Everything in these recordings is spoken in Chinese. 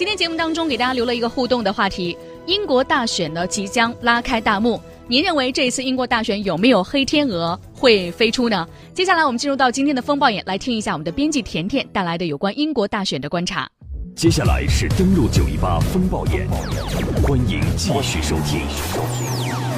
今天节目当中给大家留了一个互动的话题：英国大选呢即将拉开大幕，您认为这一次英国大选有没有黑天鹅会飞出呢？接下来我们进入到今天的风暴眼，来听一下我们的编辑甜甜带来的有关英国大选的观察。接下来是登录九一八风暴眼，欢迎继续收听。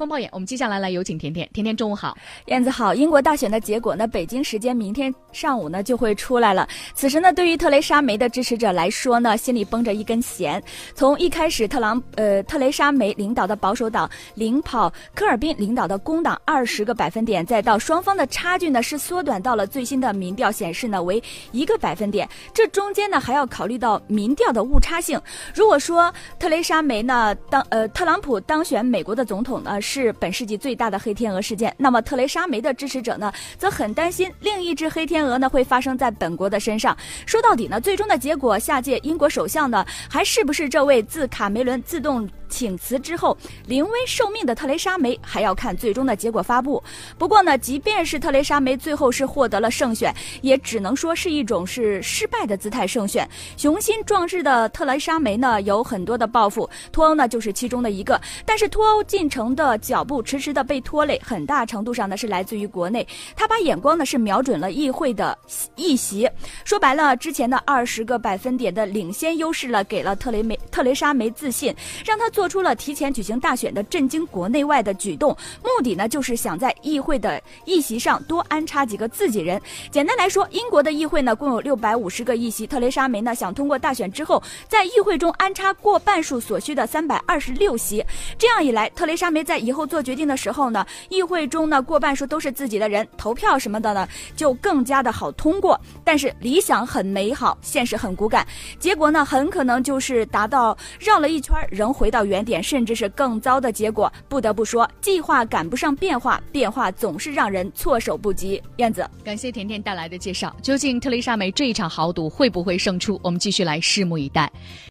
风暴眼，我们接下来来有请甜甜。甜甜，中午好，燕子好。英国大选的结果呢，北京时间明天上午呢就会出来了。此时呢，对于特蕾莎梅的支持者来说呢，心里绷着一根弦。从一开始，特朗呃特蕾莎梅领导的保守党领跑科尔宾领导的工党二十个百分点，再到双方的差距呢是缩短到了最新的民调显示呢为一个百分点。这中间呢还要考虑到民调的误差性。如果说特蕾莎梅呢当呃特朗普当选美国的总统呢。是是本世纪最大的黑天鹅事件。那么特蕾莎梅的支持者呢，则很担心另一只黑天鹅呢会发生在本国的身上。说到底呢，最终的结果，下届英国首相呢，还是不是这位自卡梅伦自动。请辞之后临危受命的特蕾莎梅还要看最终的结果发布。不过呢，即便是特蕾莎梅最后是获得了胜选，也只能说是一种是失败的姿态胜选。雄心壮志的特蕾莎梅呢，有很多的抱负，脱欧呢就是其中的一个。但是脱欧进程的脚步迟迟的被拖累，很大程度上呢是来自于国内。他把眼光呢是瞄准了议会的议席。说白了，之前的二十个百分点的领先优势呢，给了特雷梅特蕾莎梅自信，让他做。做出了提前举行大选的震惊国内外的举动，目的呢就是想在议会的议席上多安插几个自己人。简单来说，英国的议会呢共有六百五十个议席，特蕾莎梅呢想通过大选之后在议会中安插过半数所需的三百二十六席。这样一来，特蕾莎梅在以后做决定的时候呢，议会中呢过半数都是自己的人，投票什么的呢就更加的好通过。但是理想很美好，现实很骨感，结果呢很可能就是达到绕了一圈仍回到。原点，甚至是更糟的结果。不得不说，计划赶不上变化，变化总是让人措手不及。燕子，感谢甜甜带来的介绍。究竟特蕾莎梅这一场豪赌会不会胜出？我们继续来拭目以待。